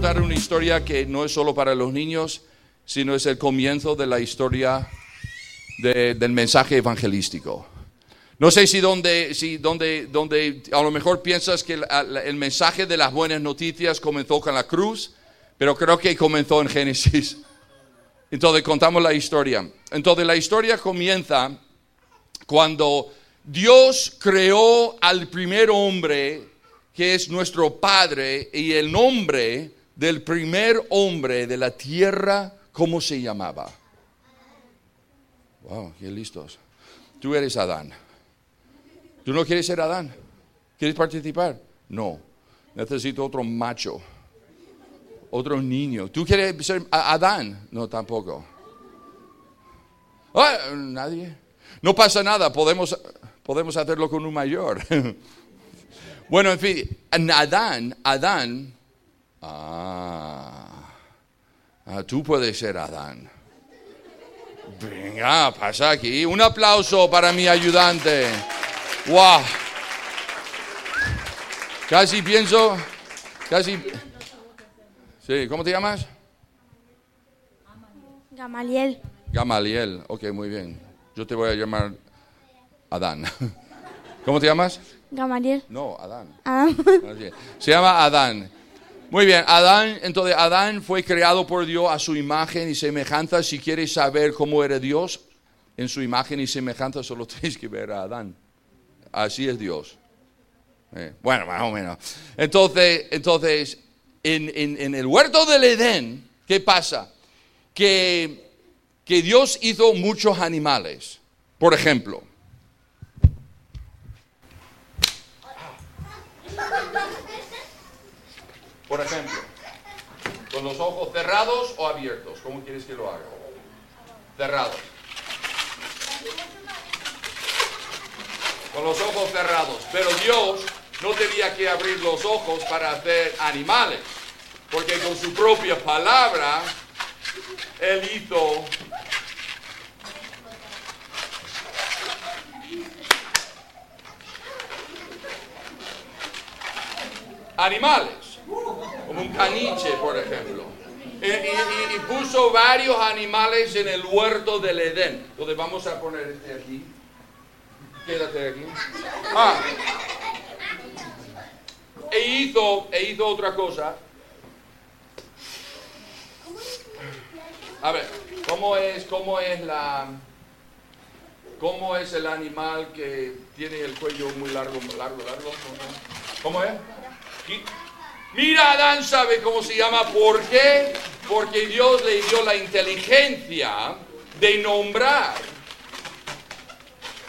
contar una historia que no es solo para los niños, sino es el comienzo de la historia del mensaje evangelístico. No sé si donde, si donde, donde a lo mejor piensas que el, el, mensaje de las buenas noticias comenzó con la cruz, pero creo que comenzó en Génesis. Entonces contamos la historia. Entonces la historia comienza cuando Dios creó al primer hombre que es nuestro Padre y el nombre del primer hombre de la tierra, ¿cómo se llamaba? Wow, qué listos. Tú eres Adán. ¿Tú no quieres ser Adán? ¿Quieres participar? No. Necesito otro macho. Otro niño. ¿Tú quieres ser Adán? No, tampoco. Ah, nadie. No pasa nada, podemos, podemos hacerlo con un mayor. bueno, en fin, Adán, Adán, ah, ah, tú puedes ser Adán. Venga, pasa aquí. Un aplauso para mi ayudante. ¡Wow! Casi pienso, casi... Sí, ¿cómo te llamas? Gamaliel. Gamaliel, ok, muy bien. Yo te voy a llamar Adán. ¿Cómo te llamas? Gamaliel. No, Adán. Ah. Se llama Adán. Muy bien, Adán, entonces Adán fue creado por Dios a su imagen y semejanza. Si quieres saber cómo era Dios en su imagen y semejanza, solo tienes que ver a Adán. Así es Dios. Eh, bueno, más o menos. Entonces, entonces en, el huerto del Edén, ¿qué pasa? Que, que Dios hizo muchos animales. Por ejemplo, por ejemplo, con los ojos cerrados o abiertos, ¿cómo quieres que lo haga? Cerrados. con los ojos cerrados. Pero Dios no tenía que abrir los ojos para hacer animales, porque con su propia palabra Él hizo animales, un caniche, por ejemplo. Y, puso varios animales en el huerto del Edén. Entonces vamos a poner este aquí. Quédate aquí. Ah. E hizo, e hizo otra cosa. A ver, ¿cómo es, cómo es la, cómo es el animal que tiene el cuello muy largo, largo, largo? ¿Cómo es? Mira, Adán sabe cómo se llama. ¿Por qué? Porque Dios le dio la inteligencia de nombrar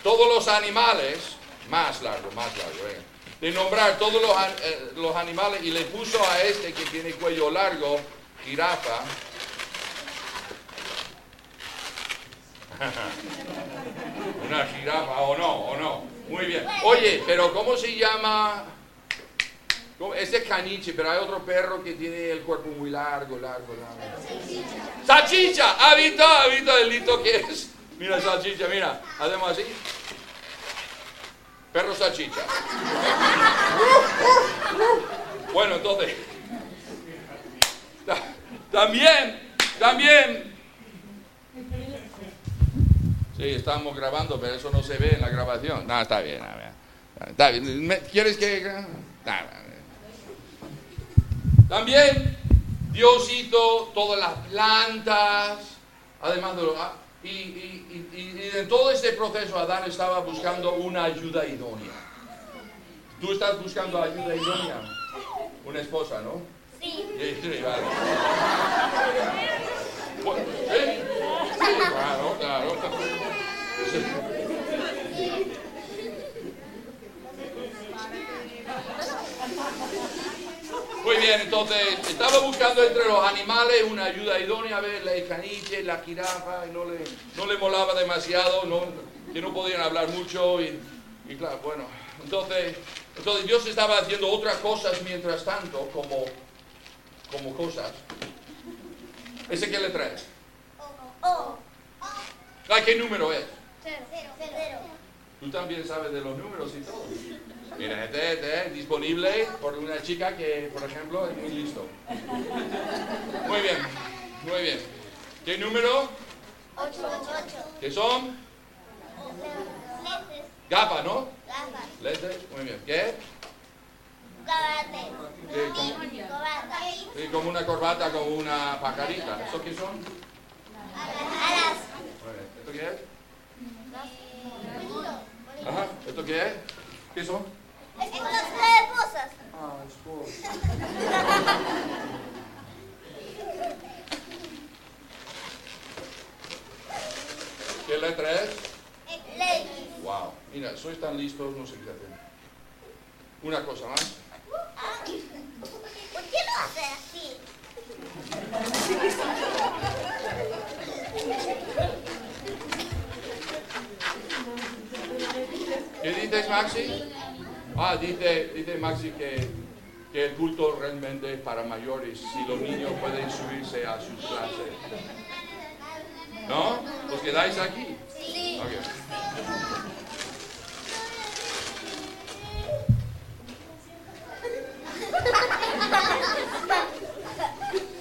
todos los animales, más largo, más largo, eh, de nombrar todos los, eh, los, animales y le puso a este que tiene cuello largo, jirafa. Una jirafa, o no, o no. Muy bien. Oye, pero ¿cómo se llama? Ese es caniche, pero hay otro perro que tiene el cuerpo muy largo, largo, largo. ¡Salchicha! ¿Ha visto? ¿Ha visto el que es? Mira, salchicha, mira. Hacemos así. Perro salchicha. Bueno, entonces. También, también. Sí, estamos grabando, pero eso no se ve en la grabación. No, está bien, está bien. ¿Quieres que.? También Dios hizo todas las plantas, además de los y, y, y, en todo este proceso Adán estaba buscando una ayuda idónea. ¿Tú estás buscando ayuda idónea? Una esposa, ¿no? Sí. Sí, vale. ¿Sí? claro, claro. Muy bien, entonces estaba buscando entre los animales una ayuda idónea, a ver, la caniche, la jirafa, y no le, no le molaba demasiado, no, que no podían hablar mucho, y, claro, bueno, entonces, entonces Dios estaba haciendo otras cosas mientras tanto, como, como cosas. ¿Ese qué le traes? ¿A qué número es? Cero, cero, cero. Tú también sabes de los números y todo. Mira, este, este, disponible por una chica que, por ejemplo, es muy listo. Muy bien, muy bien. ¿Qué número? 8. ¿Qué son? Gafas, ¿no? Gafas. Lentes, muy bien. ¿Qué? Corbata. sí, como una corbata, como una pajarita. ¿Eso qué son? Alas. ¿Esto qué es? Ajá. ¿Esto qué es? ¿Qué son? Esposas. Ah, esposa. ¿Qué letra es? Leyes. Wow. Mira, sois tan listos, no sé qué hacer. Una cosa más. ¿Por qué lo hace así? ¿Qué dices, Maxi? Ah, dice, dice Maxi que, que el culto realmente es para mayores, si los niños pueden subirse a sus clases. ¿No? ¿Os quedáis aquí? Sí.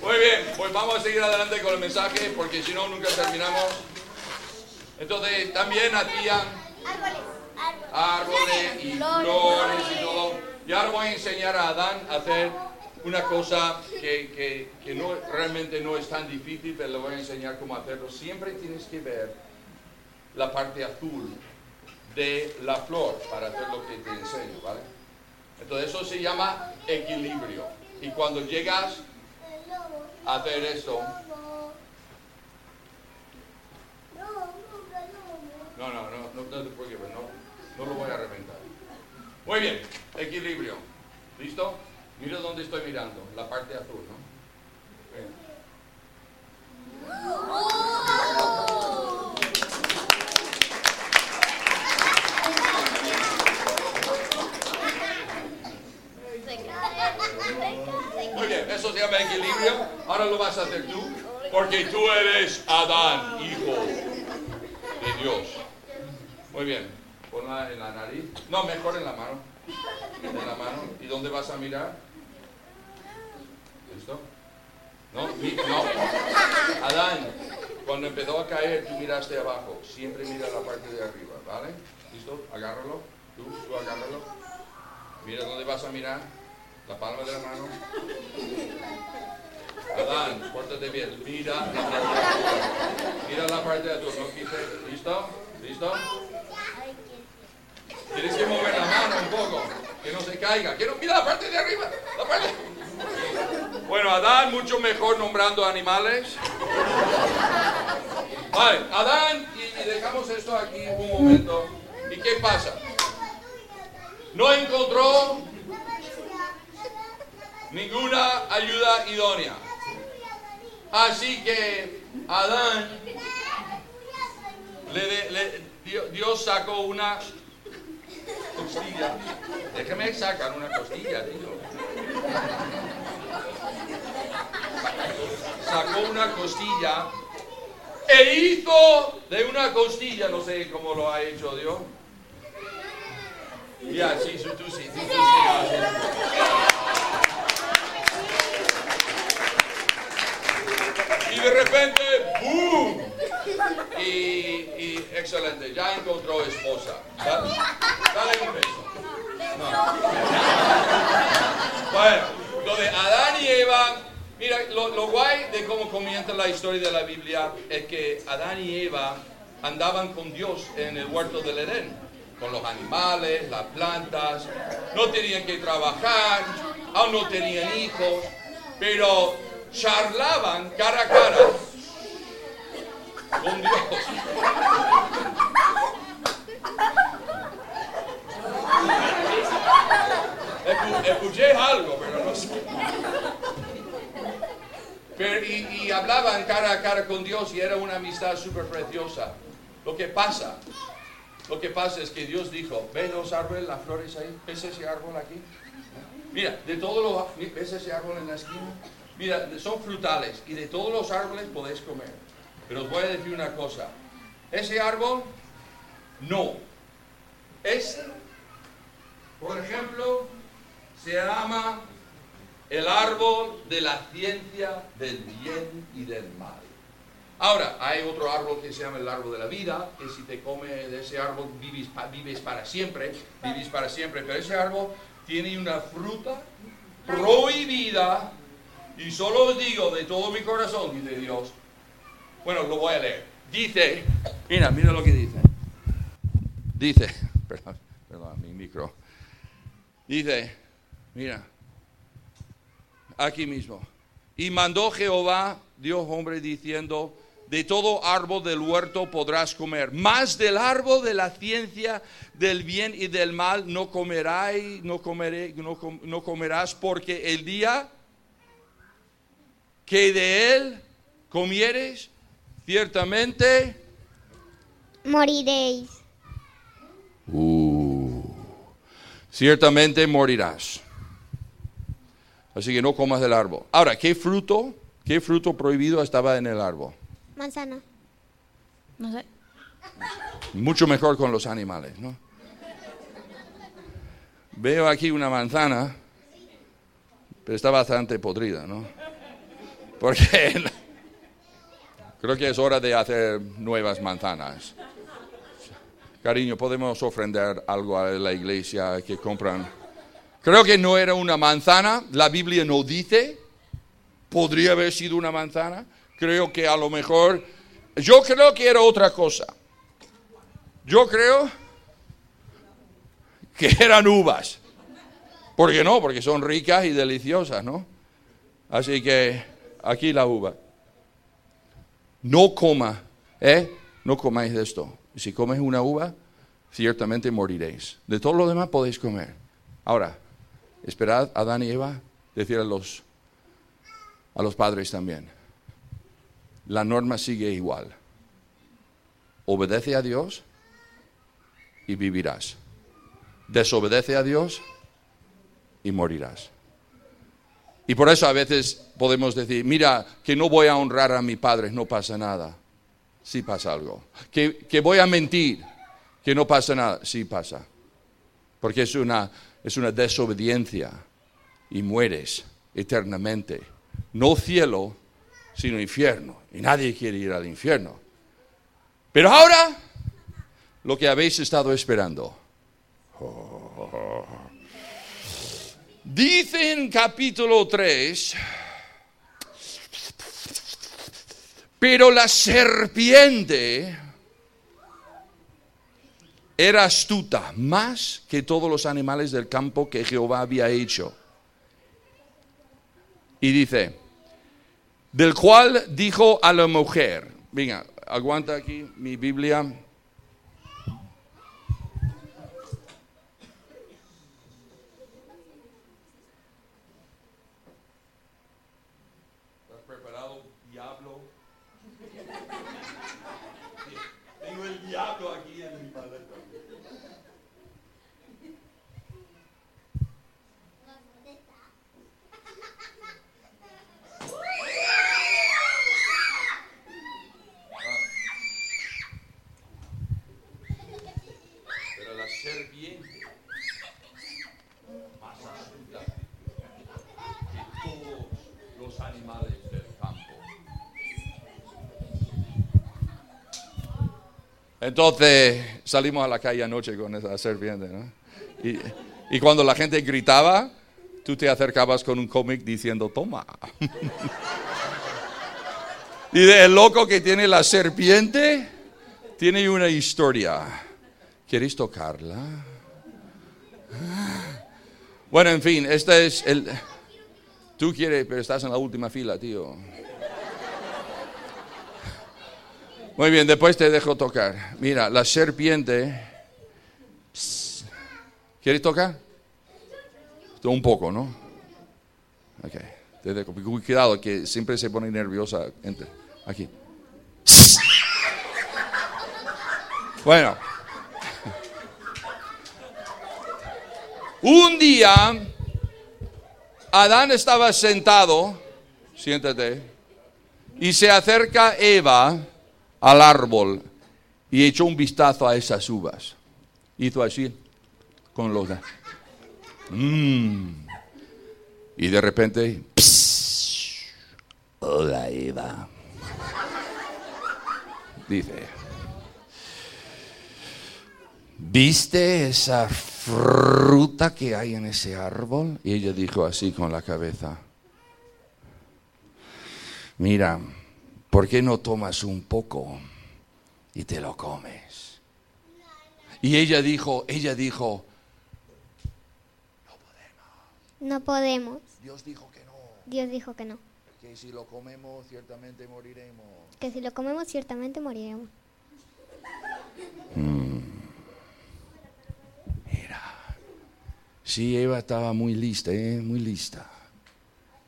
Muy bien, pues vamos a seguir adelante con el mensaje porque si no nunca terminamos. Entonces también hacían Árboles. Y flores y todo. Y ahora voy a enseñar a Adán a hacer una cosa que, que- que no, realmente no es tan difícil, pero le voy a enseñar cómo hacerlo. Siempre tienes que ver la parte azul de la flor para hacer lo que te enseño, ¿vale? Entonces eso se llama equilibrio. Y cuando llegas a hacer esto, no, no, no, no, no preocupes, no, no lo voy a reventar. Muy bien, equilibrio. ¿Listo? Mira dónde estoy mirando, la parte azul, ¿no? Muy bien, eso se llama equilibrio. Ahora lo vas a hacer tú, porque tú eres Adán, hijo de Dios. Muy bien, ponla en la nariz. No, mejor en la mano. En la mano. ¿Y dónde vas a mirar? ¿Listo? No, no. Adán, cuando empezó a caer, tú miraste abajo. Siempre mira la parte de arriba, ¿vale? ¿Listo? Agárralo. Tú, tú agárralo. Mira dónde vas a mirar. La palma de la mano. Adán, pórtate bien. Mira la de arriba. Mira la parte de atrás. No. ¿Listo? ¿Listo? Tienes que mover la mano un poco. Que no se caiga. Quiero, mira la parte de arriba. La parte. Bueno, Adán, mucho mejor nombrando animales. Vale, Adán, y, dejamos esto aquí un momento. ¿Y qué pasa? No encontró ninguna ayuda idónea. Así que Adán, le le- Dio- Dios sacó una costilla. Déjame sacar una costilla, tío. Sacó una costilla e hizo de una costilla, no sé cómo lo ha hecho Dios. Ya, sí, tú, tú sí, tú, sí. Y de repente, ¡boom! Y, excelente, ya encontró esposa. Dale, un beso. No. Bueno, lo de Adán y Eva, mira, lo, lo guay de cómo comienza la historia de la Biblia es que Adán y Eva andaban con Dios en el huerto del Edén, con los animales, las plantas, no tenían que trabajar, aún no tenían hijos, pero charlaban cara a cara con Dios. Escu- Escuché algo, pero no sé. Pero, y, y hablaban cara a cara con Dios y era una amistad súper preciosa. Lo que pasa, lo que pasa es que Dios dijo, ven los árboles, las flores ahí, ves ese árbol aquí. Mira, de todos los, ves ese árbol en la esquina. Mira, son frutales y de todos los árboles podéis comer. Pero os voy a decir una cosa. Ese árbol, no. Es Por ejemplo, se llama el árbol de la ciencia del bien y del mal. Ahora, hay otro árbol que se llama el árbol de la vida, que si te comes de ese árbol vives, vives para siempre, vives para siempre, pero ese árbol tiene una fruta prohibida y solo os digo de todo mi corazón, dice Dios. Bueno, lo voy a leer. Dice, mira, mira lo que dice. Dice, perdón, perdón, mi micro. Dice, mira, aquí mismo. Y mandó Jehová, Dios hombre, diciendo, de todo árbol del huerto podrás comer, mas del árbol de la ciencia del bien y del mal no comerás, no, comeré, no, com- no comerás, porque el día que de él comieres, ciertamente Moriréis. ciertamente morirás. Así que no comas del árbol. Ahora, ¿qué fruto, qué fruto prohibido estaba en el árbol? Manzana. No sé. Mucho mejor con los animales, ¿no? Veo aquí una manzana, pero está bastante podrida, ¿no? Porque creo que es hora de hacer nuevas manzanas. Cariño, podemos ofrendar algo a la iglesia que compran. Creo que no era una manzana, la Biblia no dice. Podría haber sido una manzana. Creo que a lo mejor, yo creo que era otra cosa. Yo creo que eran uvas. ¿Por qué no? Porque son ricas y deliciosas, ¿no? Así que aquí la uva. No coma, ¿eh? No comáis de esto. Si comes una uva, ciertamente moriréis. De todo lo demás podéis comer. Ahora, esperad a Adán y Eva decir a los, a los padres también. La norma sigue igual. Obedece a Dios y vivirás. Desobedece a Dios y morirás. Y por eso a veces podemos decir, mira, que no voy a honrar a mi padre, no pasa nada. Sí pasa algo. Que, que voy a mentir, que no pasa nada, sí pasa. Porque es una, es una desobediencia y mueres eternamente. No cielo, sino infierno. Y nadie quiere ir al infierno. Pero ahora, lo que habéis estado esperando. Oh. Dice en capítulo 3, pero la serpiente era astuta más que todos los animales del campo que Jehová había hecho. Y dice, del cual dijo a la mujer, venga, aguanta aquí mi Biblia. ¿Estás preparado, diablo? Tengo el diablo aquí en mi maleta. Pero la serpiente más astuta que todos los animales del campo. Entonces salimos a la calle anoche con esa serpiente, ¿no? Y, y cuando la gente gritaba, tú te acercabas con un cómic diciendo, toma. y el loco que tiene la serpiente tiene una historia. ¿Quieres tocarla? Bueno, en fin, este es el... Tú quieres, pero estás en la última fila, tío. Muy bien, después te dejo tocar. Mira, la serpiente... ¿Quieres tocar? Un poco, ¿no? Ok, te dejo. Cuidado, que siempre se pone nerviosa. Aquí. Bueno. Un día, Adán estaba sentado, siéntate, y se acerca Eva al árbol y echó un vistazo a esas uvas. Hizo así con los... Mm. Y de repente, hola Eva. Dice, ¿viste esa fruta que hay en ese árbol? Y ella dijo así con la cabeza, mira, ¿por qué no tomas un poco y te lo comes? Y ella dijo, ella dijo, No podemos. Dios dijo que no, Dios dijo que no. que si lo comemos ciertamente moriremos. Que si lo comemos ciertamente moriremos. Sí, Eva estaba muy lista, ¿eh? muy lista.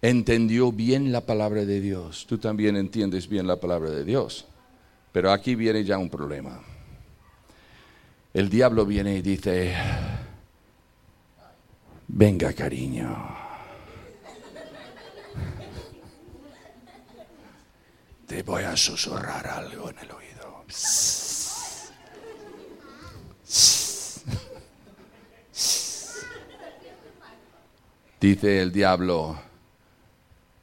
Entendió bien la palabra de Dios. Tú también entiendes bien la palabra de Dios. Pero aquí viene ya un problema. El diablo viene y dice, venga cariño. Te voy a susurrar algo en el oído. Dice el diablo,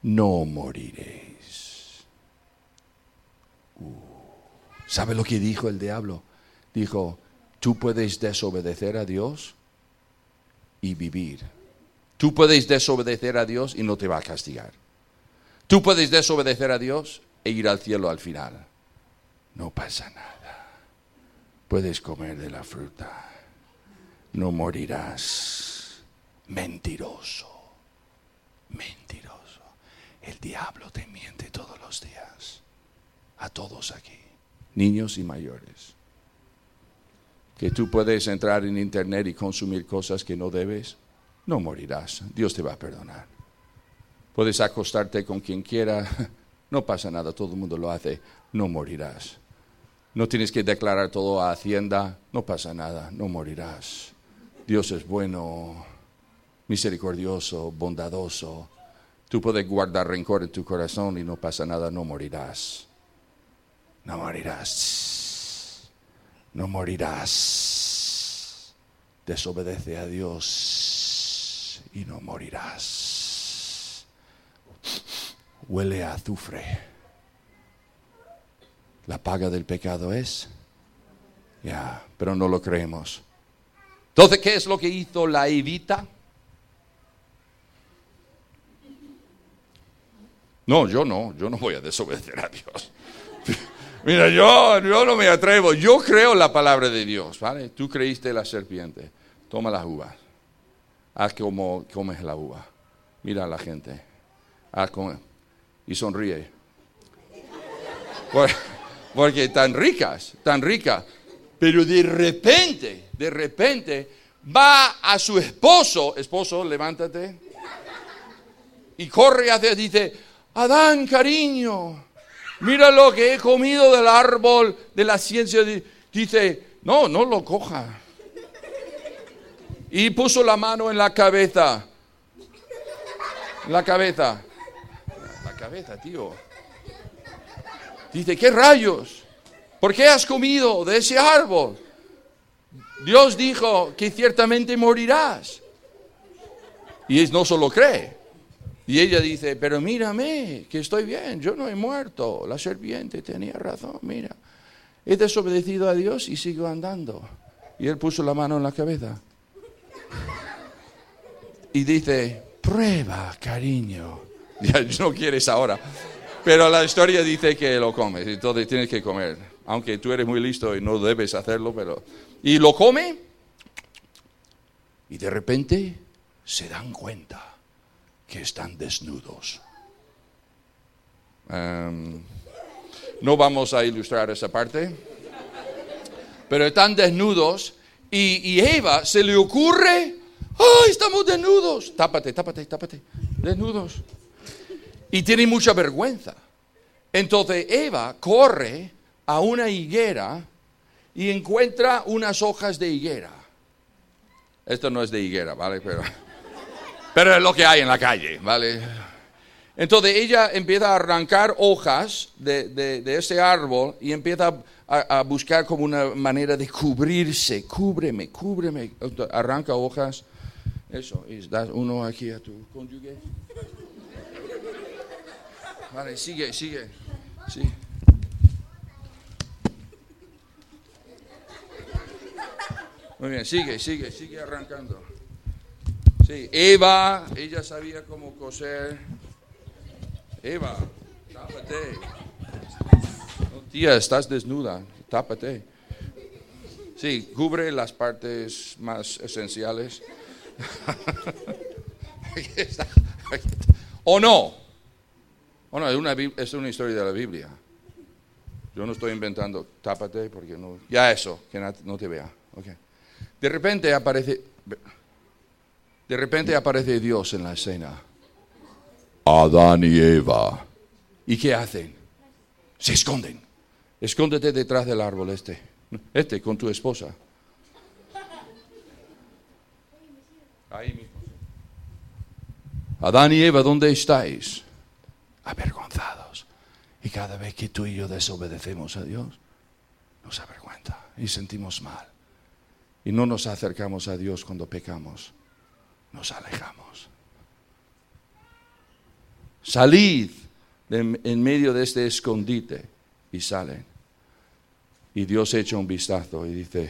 no moriréis. Uh, ¿Sabe lo que dijo el diablo? Dijo, tú puedes desobedecer a Dios y vivir. Tú puedes desobedecer a Dios y no te va a castigar. Tú puedes desobedecer a Dios e ir al cielo al final. No pasa nada. Puedes comer de la fruta. No morirás. Mentiroso. Mentiroso. El diablo te miente todos los días. A todos aquí. Niños y mayores. Que tú puedes entrar en internet y consumir cosas que no debes. No morirás. Dios te va a perdonar. Puedes acostarte con quien quiera. No pasa nada. Todo el mundo lo hace. No morirás. No tienes que declarar todo a Hacienda. No pasa nada. No morirás. Dios es bueno misericordioso, bondadoso. Tú puedes guardar rencor en tu corazón y no pasa nada, no morirás. No morirás. No morirás. Desobedece a Dios y no morirás. Huele a azufre. La paga del pecado es. Ya, pero no lo creemos. Entonces, ¿qué es lo que hizo la Evita? No, yo no, yo no voy a desobedecer a Dios. Mira, yo, yo no me atrevo, yo creo la palabra de Dios, ¿vale? Tú creíste la serpiente, toma las uvas, haz como comes la uva, mira a la gente, haz como, y sonríe. Por- porque tan ricas, tan ricas, pero de repente, de repente, va a su esposo, esposo, levántate, y corre hacia, dice, Adán, cariño, mira lo que he comido del árbol de la ciencia. Di- Dice, no, no lo coja. Y puso la mano en la cabeza. La cabeza. La cabeza, tío. Dice, ¿qué rayos? ¿Por qué has comido de ese árbol? Dios dijo que ciertamente morirás. Y él no solo cree. Y ella dice, pero mírame, que estoy bien, yo no he muerto. La serpiente tenía razón, mira. He desobedecido a Dios y sigo andando. Y él puso la mano en la cabeza. Y dice, prueba, cariño. Ya no quieres ahora. Pero la historia dice que lo comes, entonces tienes que comer. Aunque tú eres muy listo y no debes hacerlo, pero... Y lo come. Y de repente se dan cuenta que están desnudos. Em, no vamos a ilustrar esa parte, pero están desnudos y, y Eva se le ocurre, ¡ay, estamos desnudos! Tápate, tápate, tápate, desnudos. Y tiene mucha vergüenza. Entonces Eva corre a una higuera y encuentra unas hojas de higuera. Esto no es de higuera, ¿vale? Pero... Pero es lo que hay en la calle, ¿vale? Entonces ella empieza a arrancar hojas de, de- de ese árbol y empieza a, buscar como una manera de cubrirse. Cúbreme, cúbreme. Arranca hojas Eso, y das uno aquí a tu cónyuge. Vale, sigue, sigue. Sí. Muy bien, sigue, sigue, sigue arrancando. Sí, Eva, ella sabía cómo coser. Eva, tápate. Tía, estás desnuda, tápate. Sí, cubre las partes más esenciales. ¿O no? ¿O no? Es una, historia de la Biblia. Yo no estoy inventando, tápate porque no... Ya eso, que no te vea. ok. De repente aparece... De repente aparece Dios en la escena. Adán y Eva. ¿Y qué hacen? Se esconden. Escóndete detrás del árbol este. Este, con tu esposa. Ahí mismo. Adán y Eva, ¿dónde estáis? Avergonzados. Y cada vez que tú y yo desobedecemos a Dios, nos avergüenza y sentimos mal. Y no nos acercamos a Dios cuando pecamos, nos alejamos. Salid de- en medio de este escondite y salen. Y Dios echa un vistazo y dice,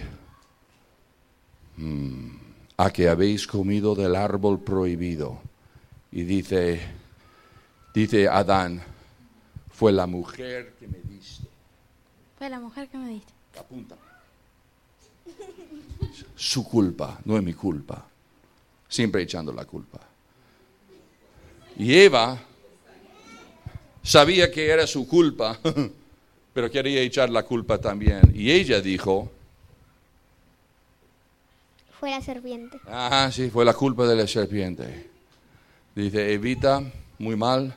"Mm, a que habéis comido del árbol prohibido. Y dice, dice Adán, fue la mujer que me diste. Fue la mujer que me diste. Apunta. Su culpa, no es mi culpa. Siempre echando la culpa. Y Eva sabía que era su culpa, pero quería echar la culpa también. Y ella dijo, Fue la serpiente. Ajá, sí, fue la culpa de la serpiente. Dice, Evita, muy mal.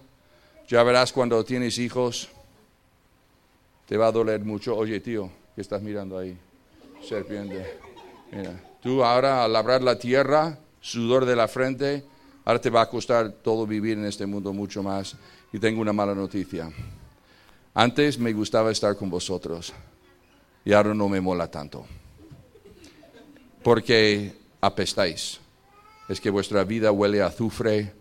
Ya verás cuando tienes hijos, te va a doler mucho. Oye, tío, ¿qué estás mirando ahí? Serpiente. Mira, tú ahora al labrar la tierra, sudor de la frente, ahora te va a costar todo vivir en este mundo mucho más. Y tengo una mala noticia. Antes me gustaba estar con vosotros y ahora no me mola tanto porque apestáis. Es que vuestra vida huele a azufre,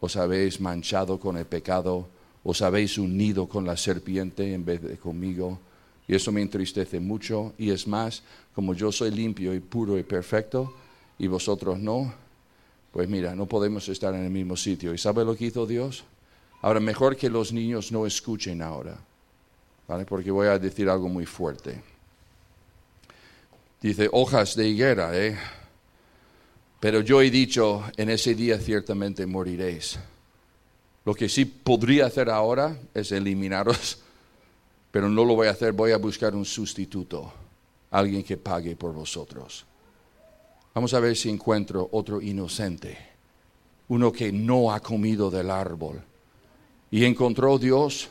os habéis manchado con el pecado, os habéis unido con la serpiente en vez de conmigo, y eso me entristece mucho, y es más, como yo soy limpio y puro y perfecto, y vosotros no, pues mira, no podemos estar en el mismo sitio. ¿Y sabe lo que hizo Dios? Ahora, mejor que los niños no escuchen ahora, ¿vale? Porque voy a decir algo muy fuerte. Dice, hojas de higuera, ¿eh? Pero yo he dicho, en ese día ciertamente moriréis. Lo que sí podría hacer ahora es eliminaros, pero no lo voy a hacer, voy a buscar un sustituto, alguien que pague por vosotros. Vamos a ver si encuentro otro inocente, uno que no ha comido del árbol. Y encontró Dios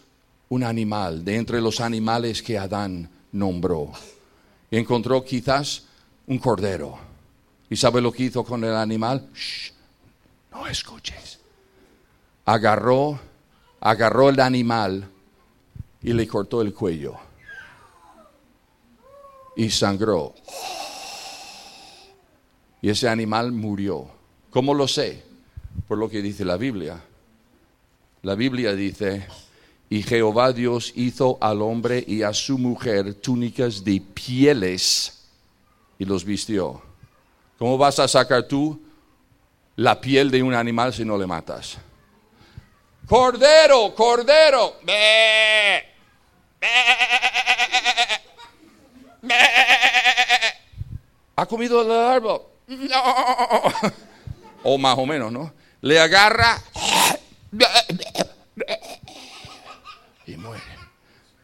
un animal de entre los animales que Adán nombró y encontró quizás un cordero. ¿Y sabe lo que hizo con el animal? Shh, no escuches. Agarró, agarró el animal y le cortó el cuello. Y sangró. Y ese animal murió. ¿Cómo lo sé? Por lo que dice la Biblia. La Biblia dice, y Jehová Dios hizo al hombre y a su mujer túnicas de pieles y los vistió. ¿Cómo vas a sacar tú la piel de un animal si no le matas? Cordero, cordero. Be, be, be. ¿Ha comido el árbol? O más o menos, ¿no? Le agarra y muere.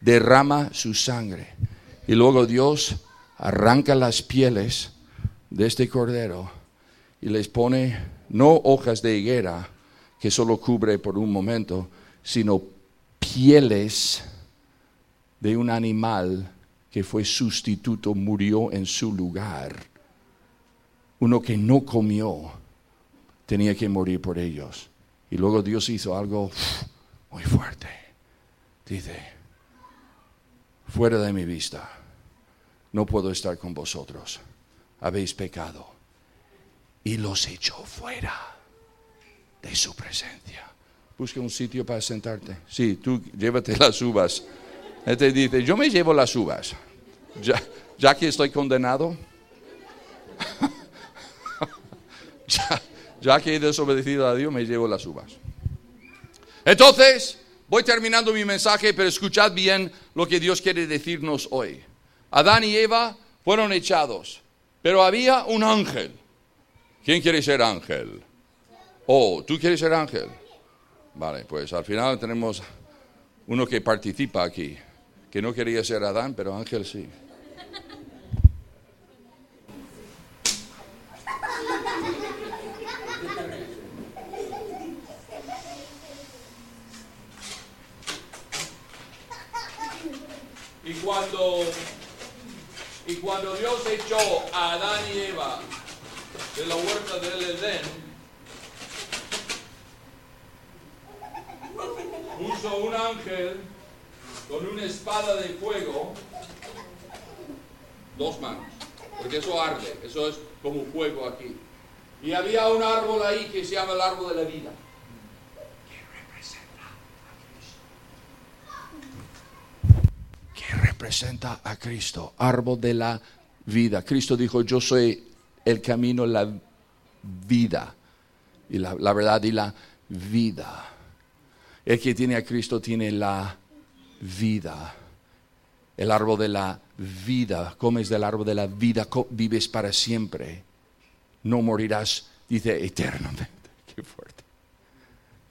Derrama su sangre. Y luego Dios arranca las pieles de este cordero y les pone no hojas de higuera que solo cubre por un momento, sino pieles de un animal que fue sustituto, murió en su lugar. Uno que no comió tenía que morir por ellos. Y luego Dios hizo algo muy fuerte. Dice, fuera de mi vista, no puedo estar con vosotros. Habéis pecado. y los echó fuera de su presencia. Busca un sitio para sentarte. Sí, tú llévate las uvas. Él te dice, yo me llevo las uvas. Ya, ya que estoy condenado, ya, que he desobedecido a Dios, me llevo las uvas. Entonces, voy terminando mi mensaje, pero escuchad bien lo que Dios quiere decirnos hoy. Adán y Eva fueron echados, pero había un ángel. ¿Quién quiere ser ángel? Oh, ¿tú quieres ser ángel? Vale, pues al final tenemos uno que participa aquí, que no quería ser Adán, pero ángel sí. Y cuando, y cuando Dios echó a Adán y Eva de la huerta del Edén, puso un ángel con una espada de fuego, dos manos, porque eso arde, eso es como fuego aquí. Y había un árbol ahí que se llama el árbol de la vida. que representa a Cristo, árbol de la vida. Cristo dijo, yo soy el camino, la vida, y la, verdad y la vida. El que tiene a Cristo tiene la vida. El árbol de la vida, comes del árbol de la vida, vives para siempre. No morirás, dice eternamente. Qué fuerte.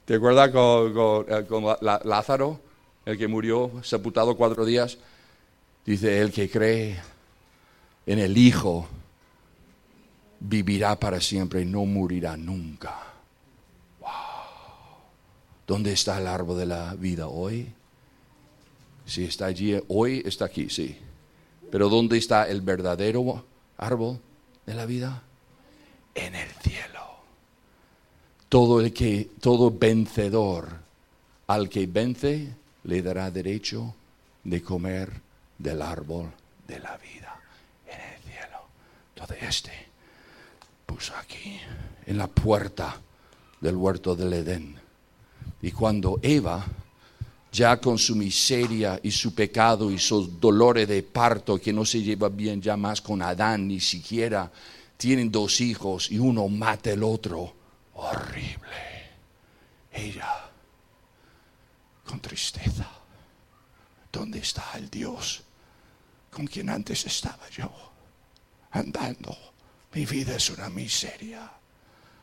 ¿Te acuerdas con, con- eh, con la- Lázaro, el que murió sepultado cuatro días? Dice, el que cree en el Hijo vivirá para siempre y no morirá nunca. Wow. ¿Dónde está el árbol de la vida hoy? Si está allí, hoy está aquí, sí. Pero ¿dónde está el verdadero árbol de la vida? En el cielo. Todo el que, todo vencedor, al que vence, le dará derecho de comer del árbol de la vida en el cielo. Entonces este puso aquí, en la puerta del huerto del Edén. Y cuando Eva, ya con su miseria y su pecado y sus dolores de parto, que no se lleva bien ya más con Adán, ni siquiera tienen dos hijos y uno mata el otro, horrible. Ella, con tristeza, ¿dónde está el Dios con quien antes estaba yo? Andando, mi vida es una miseria.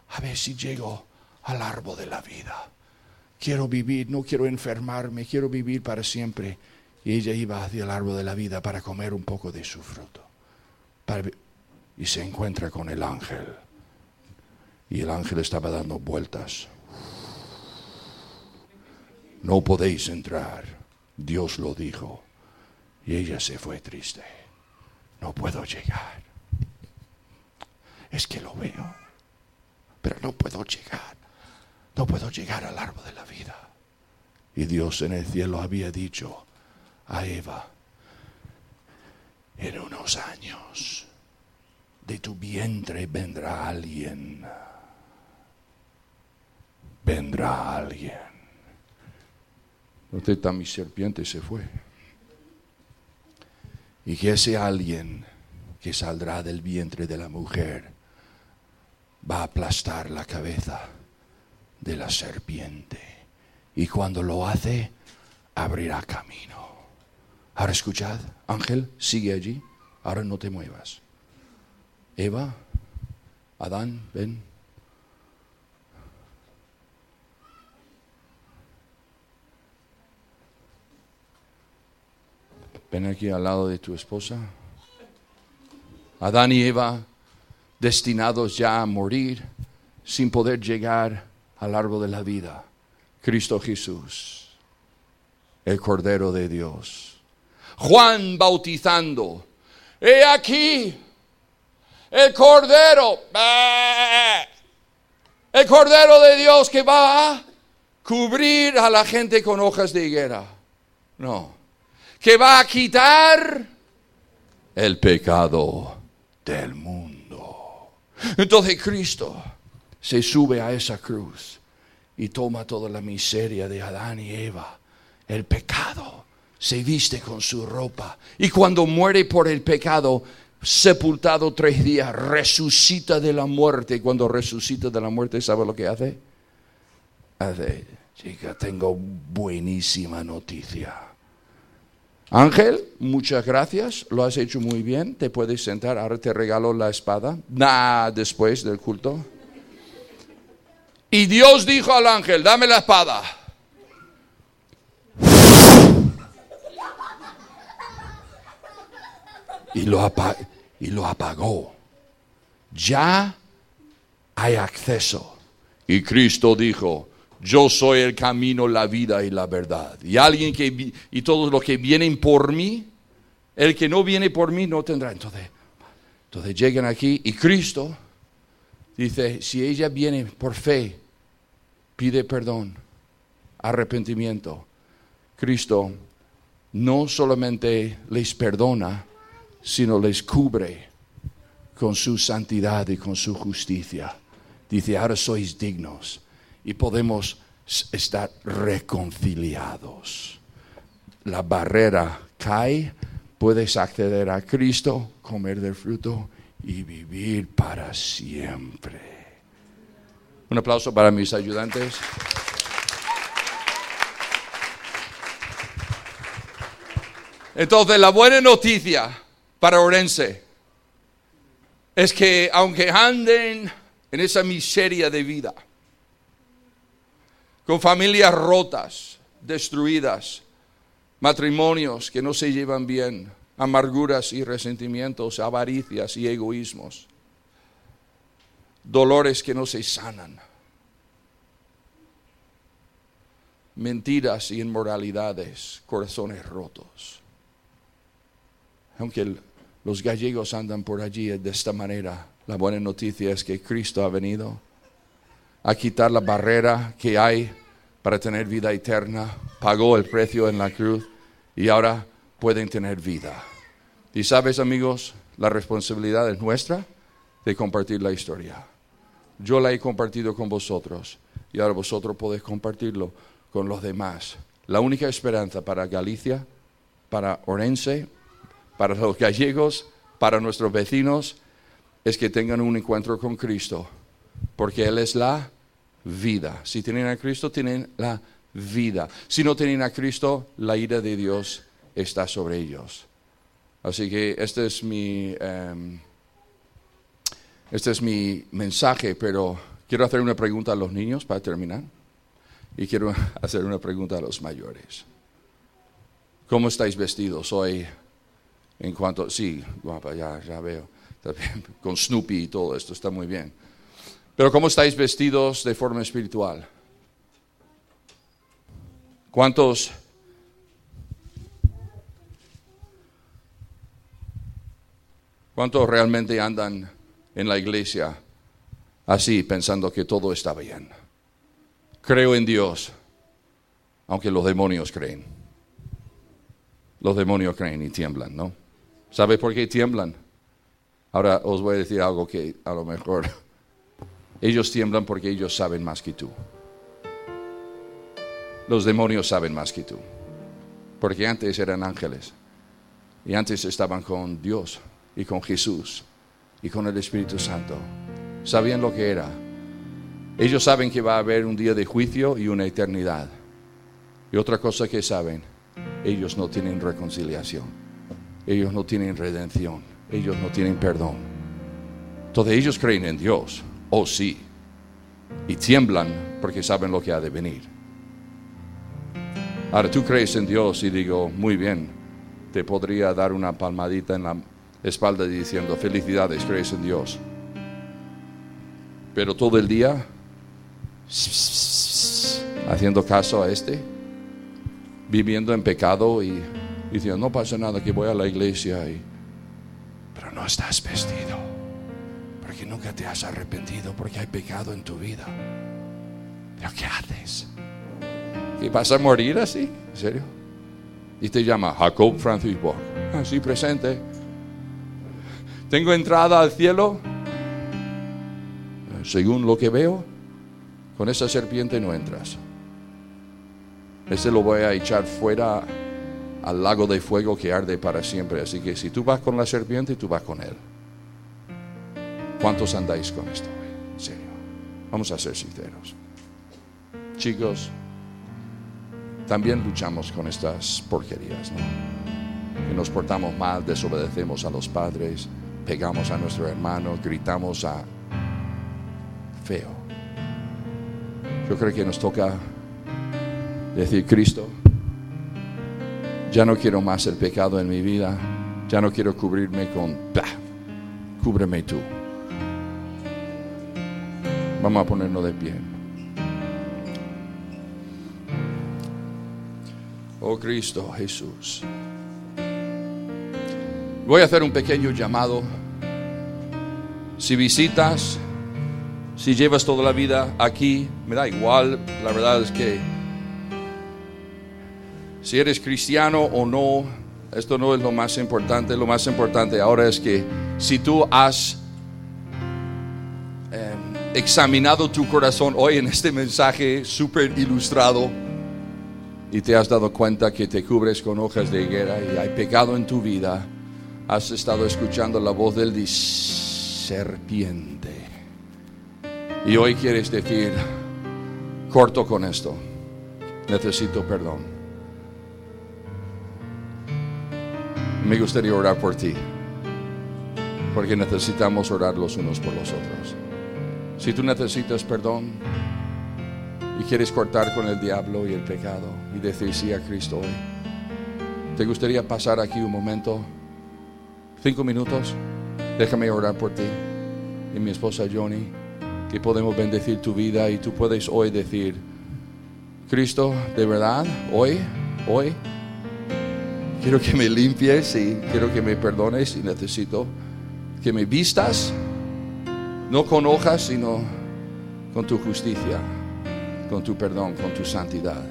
A ver si llego al árbol de la vida. Quiero vivir, no quiero enfermarme, quiero vivir para siempre. Y ella iba hacia el árbol de la vida para comer un poco de su fruto. Y se encuentra con el ángel. Y el ángel estaba dando vueltas. No podéis entrar, Dios lo dijo. Y ella se fue triste. No puedo llegar. Es que lo veo, pero no puedo llegar. No puedo llegar al árbol de la vida. Y Dios en el cielo había dicho a Eva, en unos años de tu vientre vendrá alguien. Vendrá alguien. ¿Dónde está mi serpiente? Se fue. Y que ese alguien que saldrá del vientre de la mujer va a aplastar la cabeza de la serpiente. Y cuando lo hace, abrirá camino. Ahora escuchad, Ángel, sigue allí. Ahora no te muevas. Eva, Adán, ven. Ven aquí al lado de tu esposa. Adán y Eva, destinados ya a morir sin poder llegar al árbol de la vida. Cristo Jesús, el Cordero de Dios. Juan bautizando. He aquí el Cordero. El Cordero de Dios que va a cubrir a la gente con hojas de higuera. No. Que va a quitar el pecado del mundo. Entonces Cristo se sube a esa cruz y toma toda la miseria de Adán y Eva, el pecado, se viste con su ropa y cuando muere por el pecado, sepultado tres días, resucita de la muerte. Y cuando resucita de la muerte, ¿sabe lo que hace? Hace, chica, tengo buenísima noticia. Ángel, muchas gracias, lo has hecho muy bien, te puedes sentar, ahora te regalo la espada, nah, después del culto. Y Dios dijo al ángel, dame la espada. Y lo, y lo apagó. Ya hay acceso. Y Cristo dijo, yo soy el camino, la vida y la verdad. Y alguien que y todos los que vienen por mí, el que no viene por mí no tendrá. Entonces, entonces llegan aquí y Cristo dice, si ella viene por fe, pide perdón, arrepentimiento. Cristo no solamente les perdona, sino les cubre con su santidad y con su justicia. Dice, ahora sois dignos y podemos estar reconciliados. La barrera cae, puedes acceder a Cristo, comer del fruto y vivir para siempre. Un aplauso para mis ayudantes. Entonces, la buena noticia para Orense es que aunque anden en esa miseria de vida, con familias rotas, destruidas, matrimonios que no se llevan bien, amarguras y resentimientos, avaricias y egoísmos, dolores que no se sanan, mentiras y inmoralidades, corazones rotos. Aunque los gallegos andan por allí de esta manera, la buena noticia es que Cristo ha venido a quitar la barrera que hay para tener vida eterna, pagó el precio en la cruz y ahora pueden tener vida. Y sabes amigos, la responsabilidad es nuestra de compartir la historia. Yo la he compartido con vosotros y ahora vosotros podéis compartirlo con los demás. La única esperanza para Galicia, para Orense, para los gallegos, para nuestros vecinos, es que tengan un encuentro con Cristo, porque Él es la vida. Si tienen a Cristo, tienen la vida. Si no tienen a Cristo, la ira de Dios está sobre ellos. Así que este es mi, em, este es mi mensaje, pero quiero hacer una pregunta a los niños para terminar. Y quiero hacer una pregunta a los mayores. ¿Cómo estáis vestidos hoy? En cuanto, sí, guapa, ya, ya veo. Con Snoopy y todo esto, está muy bien. Pero ¿cómo estáis vestidos de forma espiritual? ¿Cuántos ¿Cuántos realmente andan en la iglesia así, pensando que todo está bien? Creo en Dios, aunque los demonios creen. Los demonios creen y tiemblan, ¿no? ¿Sabe por qué tiemblan? Ahora os voy a decir algo que a lo mejor ellos tiemblan porque ellos saben más que tú. Los demonios saben más que tú. Porque antes eran ángeles. Y antes estaban con Dios y con Jesús y con el Espíritu Santo. Sabían lo que era. Ellos saben que va a haber un día de juicio y una eternidad. Y otra cosa que saben, ellos no tienen reconciliación. Ellos no tienen redención. Ellos no tienen perdón. Entonces ellos creen en Dios oh sí, y tiemblan porque saben lo que ha de venir. Ahora tú crees en Dios y digo, muy bien, te podría dar una palmadita en la espalda diciendo, felicidades, crees en Dios. Pero todo el día, haciendo caso a este, viviendo en pecado y diciendo, no pasa nada, que voy a la iglesia, y, pero no estás vestido nunca te has arrepentido, porque hay pecado en tu vida. ¿Pero qué haces? ¿Y vas a morir así? ¿En serio? Y te llama Jacob Francis Borg. Así presente. Tengo entrada al cielo. según lo que veo, con esa serpiente no entras. Ese lo voy a echar fuera al lago de fuego que arde para siempre. Así que si tú vas con la serpiente, tú vas con él. ¿Cuántos andáis con esto hoy? En serio. Vamos a ser sinceros. Chicos, también luchamos con estas porquerías, ¿no? Que nos portamos mal, desobedecemos a los padres, pegamos a nuestro hermano, gritamos a feo. Yo creo que nos toca decir, Cristo, ya no quiero más el pecado en mi vida, ya no quiero cubrirme con, bah, cúbreme tú. Vamos a ponernos de pie. Oh Cristo Jesús. Voy a hacer un pequeño llamado. Si visitas, si llevas toda la vida aquí, me da igual. La verdad es que si eres cristiano o no, esto no es lo más importante. Lo más importante ahora es que si tú has examinado tu corazón hoy en este mensaje súper ilustrado y te has dado cuenta que te cubres con hojas de higuera y hay pecado en tu vida, has estado escuchando la voz del serpiente. Y hoy quieres decir, corto con esto, necesito perdón. Me gustaría orar por ti, porque necesitamos orar los unos por los otros. Si tú necesitas perdón y quieres cortar con el diablo y el pecado y decir sí a Cristo hoy, ¿te gustaría pasar aquí un momento? Cinco minutos. Déjame orar por ti y mi esposa Johnny, que podemos bendecir tu vida y tú puedes hoy decir, Cristo, de verdad, hoy, hoy, quiero que me limpies y quiero que me perdones y necesito que me vistas, no con hojas, sino con tu justicia, con tu perdón, con tu santidad.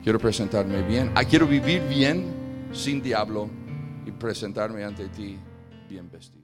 Quiero presentarme bien, ah, quiero vivir bien, sin diablo, y presentarme ante ti bien vestido.